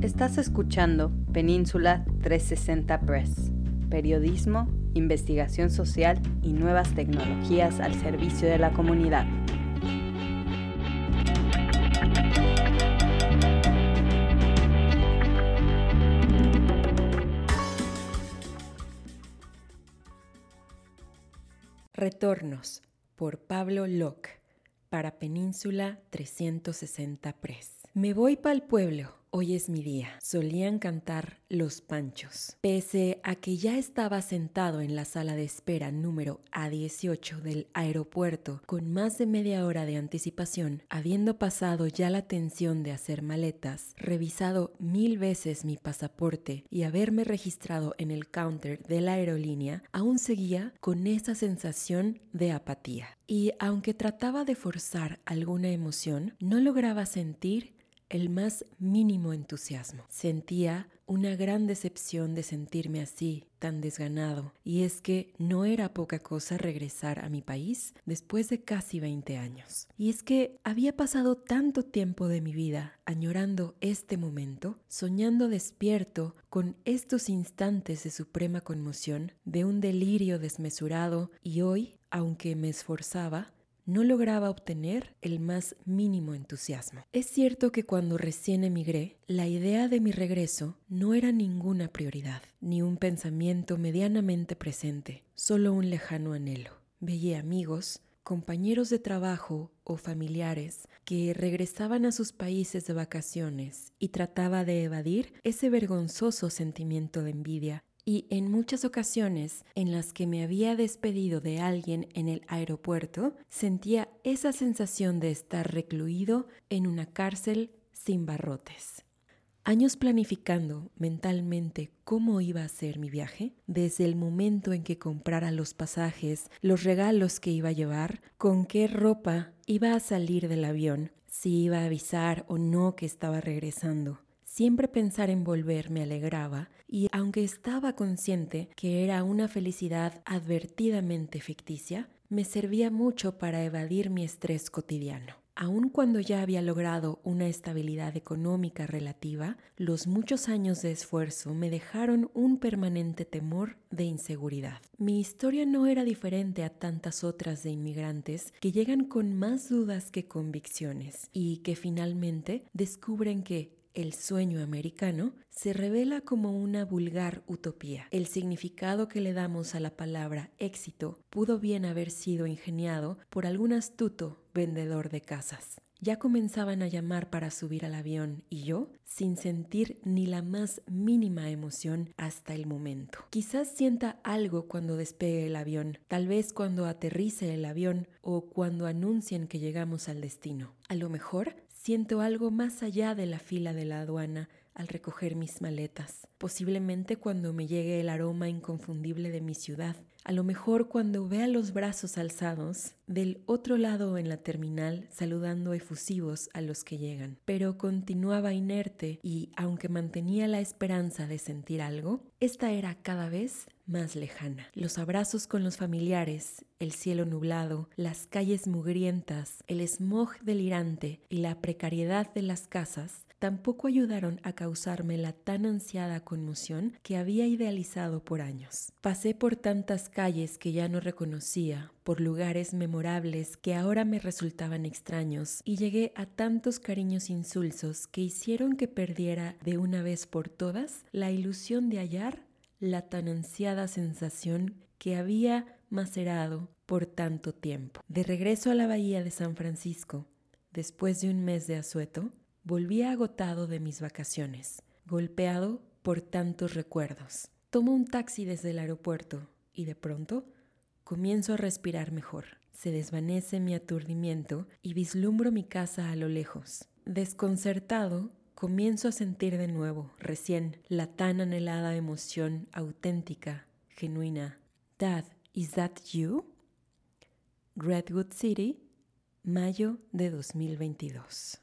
Estás escuchando Península 360 Press, periodismo, investigación social y nuevas tecnologías al servicio de la comunidad. Retornos por Pablo Locke para Península 360 Press. Me voy pa'l pueblo Hoy es mi día. Solían cantar Los Panchos. Pese a que ya estaba sentado en la sala de espera número A18 del aeropuerto con más de media hora de anticipación, habiendo pasado ya la tensión de hacer maletas, revisado mil veces mi pasaporte y haberme registrado en el counter de la aerolínea, aún seguía con esa sensación de apatía. Y aunque trataba de forzar alguna emoción, no lograba sentir el más mínimo entusiasmo. Sentía una gran decepción de sentirme así, tan desganado, y es que no era poca cosa regresar a mi país después de casi 20 años. Y es que había pasado tanto tiempo de mi vida añorando este momento, soñando despierto con estos instantes de suprema conmoción, de un delirio desmesurado, y hoy, aunque me esforzaba, no lograba obtener el más mínimo entusiasmo. Es cierto que cuando recién emigré, la idea de mi regreso no era ninguna prioridad, ni un pensamiento medianamente presente, solo un lejano anhelo. Veía amigos, compañeros de trabajo o familiares que regresaban a sus países de vacaciones y trataba de evadir ese vergonzoso sentimiento de envidia y en muchas ocasiones en las que me había despedido de alguien en el aeropuerto, sentía esa sensación de estar recluido en una cárcel sin barrotes. Años planificando mentalmente cómo iba a ser mi viaje, desde el momento en que comprara los pasajes, los regalos que iba a llevar, con qué ropa iba a salir del avión, si iba a avisar o no que estaba regresando. Siempre pensar en volver me alegraba y aunque estaba consciente que era una felicidad advertidamente ficticia, me servía mucho para evadir mi estrés cotidiano. Aun cuando ya había logrado una estabilidad económica relativa, los muchos años de esfuerzo me dejaron un permanente temor de inseguridad. Mi historia no era diferente a tantas otras de inmigrantes que llegan con más dudas que convicciones y que finalmente descubren que el sueño americano se revela como una vulgar utopía. El significado que le damos a la palabra éxito pudo bien haber sido ingeniado por algún astuto vendedor de casas. Ya comenzaban a llamar para subir al avión y yo, sin sentir ni la más mínima emoción hasta el momento. Quizás sienta algo cuando despegue el avión, tal vez cuando aterrice el avión o cuando anuncien que llegamos al destino. A lo mejor Siento algo más allá de la fila de la aduana al recoger mis maletas, posiblemente cuando me llegue el aroma inconfundible de mi ciudad, a lo mejor cuando vea los brazos alzados del otro lado en la terminal saludando efusivos a los que llegan. Pero continuaba inerte y, aunque mantenía la esperanza de sentir algo, esta era cada vez más lejana. Los abrazos con los familiares, el cielo nublado, las calles mugrientas, el smog delirante y la precariedad de las casas tampoco ayudaron a causarme la tan ansiada conmoción que había idealizado por años. Pasé por tantas calles que ya no reconocía, por lugares memorables que ahora me resultaban extraños, y llegué a tantos cariños insulsos que hicieron que perdiera de una vez por todas la ilusión de hallar la tan ansiada sensación que había macerado por tanto tiempo. De regreso a la bahía de San Francisco, después de un mes de asueto, volvía agotado de mis vacaciones, golpeado por tantos recuerdos. Tomo un taxi desde el aeropuerto y de pronto comienzo a respirar mejor. Se desvanece mi aturdimiento y vislumbro mi casa a lo lejos. Desconcertado, comienzo a sentir de nuevo, recién, la tan anhelada emoción auténtica, genuina. Dad, ¿is that you? Redwood City, mayo de 2022.